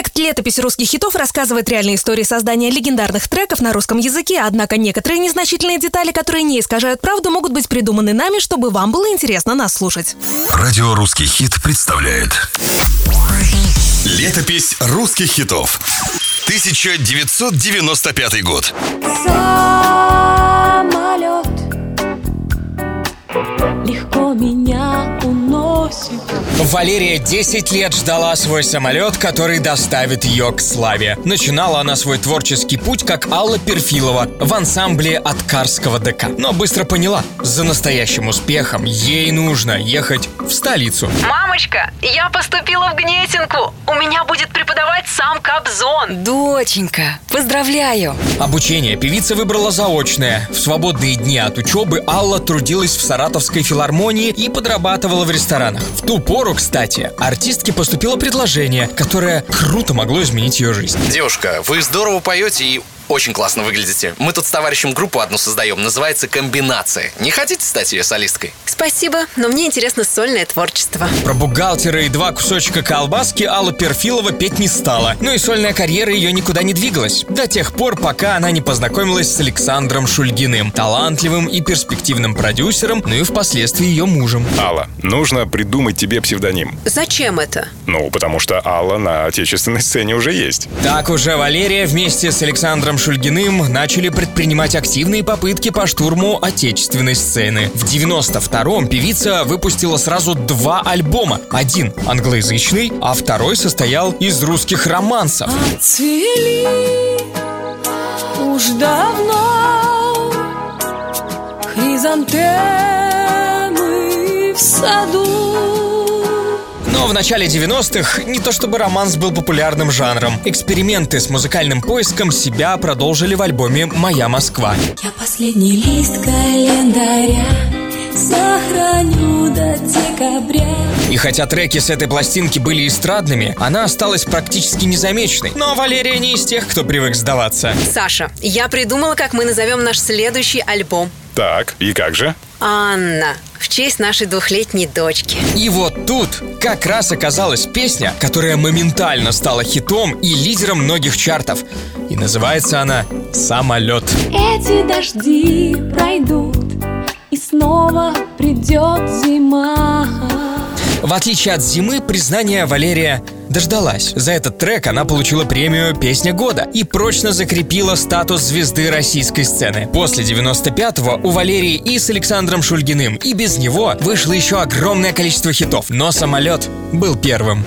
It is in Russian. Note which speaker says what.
Speaker 1: Проект «Летопись русских хитов» рассказывает реальные истории создания легендарных треков на русском языке, однако некоторые незначительные детали, которые не искажают правду, могут быть придуманы нами, чтобы вам было интересно нас слушать.
Speaker 2: Радио «Русский хит» представляет Летопись русских хитов 1995 год
Speaker 3: Самолет легко меня уносит.
Speaker 4: Валерия 10 лет ждала свой самолет, который доставит ее к славе. Начинала она свой творческий путь как Алла Перфилова в ансамбле от Карского ДК. Но быстро поняла, за настоящим успехом ей нужно ехать в столицу.
Speaker 5: Мамочка, я поступила в Гнесинку. У меня будет преподавать сам Кобзон.
Speaker 6: Доченька, поздравляю!
Speaker 4: Обучение певица выбрала заочное. В свободные дни от учебы Алла трудилась в Саратовской филармонии и подрабатывала в ресторанах. В ту пору, кстати, артистке поступило предложение, которое круто могло изменить ее жизнь.
Speaker 7: Девушка, вы здорово поете и очень классно выглядите. Мы тут с товарищем группу одну создаем, называется «Комбинация». Не хотите стать ее солисткой?
Speaker 6: Спасибо, но мне интересно сольное творчество.
Speaker 4: Про бухгалтера и два кусочка колбаски Алла Перфилова петь не стала. Ну и сольная карьера ее никуда не двигалась. До тех пор, пока она не познакомилась с Александром Шульгиным, талантливым и перспективным продюсером, ну и впоследствии ее мужем.
Speaker 8: Алла, нужно придумать тебе псевдоним.
Speaker 6: Зачем это?
Speaker 8: Ну, потому что Алла на отечественной сцене уже есть.
Speaker 4: Так уже Валерия вместе с Александром Шульгиным начали предпринимать активные попытки по штурму отечественной сцены. В 92-м певица выпустила сразу два альбома. Один англоязычный, а второй состоял из русских романсов.
Speaker 3: Цвели уж давно хризантемы в саду.
Speaker 4: Но в начале 90-х не то чтобы романс был популярным жанром. Эксперименты с музыкальным поиском себя продолжили в альбоме «Моя Москва».
Speaker 3: Я последний лист календаря сохраню до декабря.
Speaker 4: И хотя треки с этой пластинки были эстрадными, она осталась практически незамеченной. Но Валерия не из тех, кто привык сдаваться.
Speaker 6: Саша, я придумала, как мы назовем наш следующий альбом.
Speaker 8: Так, и как же?
Speaker 6: Анна, честь нашей двухлетней дочки.
Speaker 4: И вот тут как раз оказалась песня, которая моментально стала хитом и лидером многих чартов. И называется она «Самолет».
Speaker 3: Эти дожди пройдут, и снова придет зима.
Speaker 4: В отличие от зимы, признания Валерия дождалась. За этот трек она получила премию «Песня года» и прочно закрепила статус звезды российской сцены. После 95-го у Валерии и с Александром Шульгиным, и без него вышло еще огромное количество хитов, но «Самолет» был первым.